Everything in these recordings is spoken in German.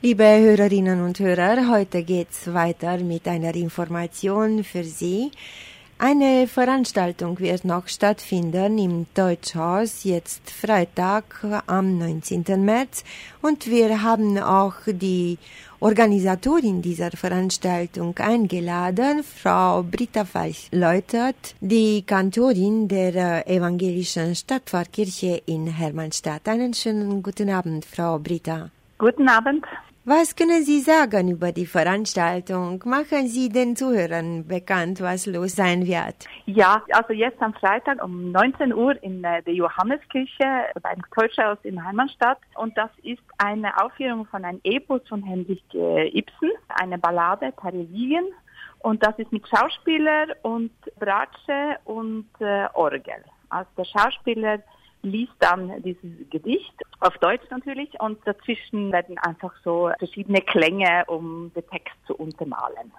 Liebe Hörerinnen und Hörer, heute geht's weiter mit einer Information für Sie. Eine Veranstaltung wird noch stattfinden im Deutschhaus jetzt Freitag am 19. März und wir haben auch die Organisatorin dieser Veranstaltung eingeladen, Frau Britta Falch-Läutert, die Kantorin der evangelischen Stadtpfarrkirche in Hermannstadt. Einen schönen guten Abend, Frau Britta. Guten Abend. Was können Sie sagen über die Veranstaltung? Machen Sie den Zuhörern bekannt, was los sein wird? Ja, also jetzt am Freitag um 19 Uhr in äh, der Johanneskirche beim Täuschhaus in Heimatstadt. Und das ist eine Aufführung von einem Epos von Henrik äh, Ibsen, eine Ballade Parisien. Und das ist mit Schauspieler und Bratsche und äh, Orgel. Also der Schauspieler liest dann dieses Gedicht, auf Deutsch natürlich, und dazwischen werden einfach so verschiedene Klänge, um den Text zu untermalen.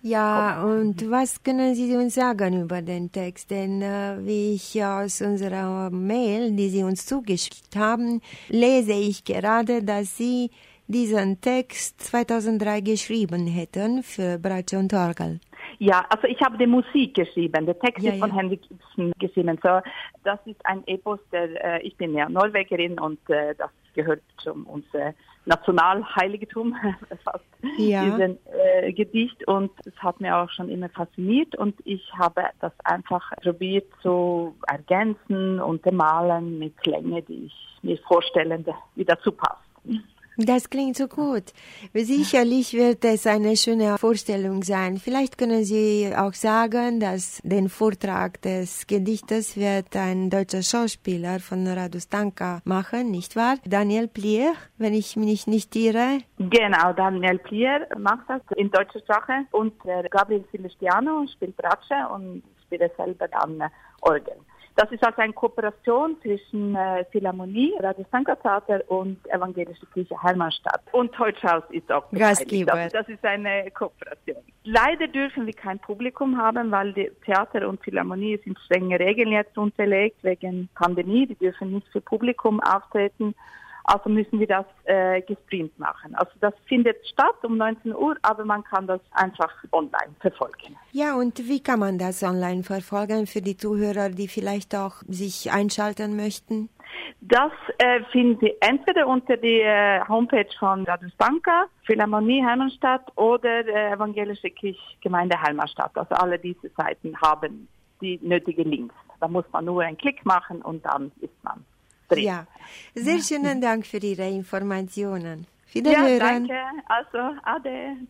Ja, und was können Sie uns sagen über den Text? Denn äh, wie ich aus unserer Mail, die Sie uns zugeschickt haben, lese ich gerade, dass Sie diesen Text 2003 geschrieben hätten für Bratsche und Orgel. Ja, also ich habe die Musik geschrieben. Der Text Ja, ist von ja. Henrik Ibsen geschrieben. So, das ist ein Epos, der, äh, ich bin ja Norwegerin und äh, das gehört zum unser Nationalheiligtum, fast, Ja. diesen äh, Gedicht. Und es hat mir auch schon immer fasziniert und ich habe das einfach probiert zu ergänzen, untermalen mit Klänge, die ich mir vorstelle, wie dazu passt. Das klingt so gut. Sicherlich wird es eine schöne Vorstellung sein. Vielleicht können Sie auch sagen, dass den Vortrag des Gedichtes wird ein deutscher Schauspieler von Radustanka machen, nicht wahr? Daniel Plier, wenn ich mich nicht irre. Genau, Daniel Plier macht das in deutscher Sprache und Gabriel Celestiano spielt Bratsche und spielt selber dann Orgel. Das ist also eine Kooperation zwischen äh, Philharmonie, Radio Stanka Theater und Evangelische Kirche Hermannstadt. Und Deutschhaus ist auch beteiligt. Gastgeber. Das, das ist eine Kooperation. Leider dürfen wir kein Publikum haben, weil die Theater und Philharmonie sind strenge Regeln jetzt unterlegt wegen Pandemie. Die dürfen nicht für Publikum auftreten. Also müssen wir das äh, gestreamt machen. Also das findet statt um 19 Uhr, aber man kann das einfach online verfolgen. Ja, und wie kann man das online verfolgen für die Zuhörer, die vielleicht auch sich einschalten möchten? Das äh, finden Sie entweder unter die äh, Homepage von Radio Stanka, Philharmonie Hermannstadt oder äh, Evangelische Kirchgemeinde Hermannstadt. Also alle diese Seiten haben die nötigen Links. Da muss man nur einen Klick machen und dann ist man drin. Ja, sehr schönen Dank für Ihre Informationen. ja Wiederhören. danke. Also, ade.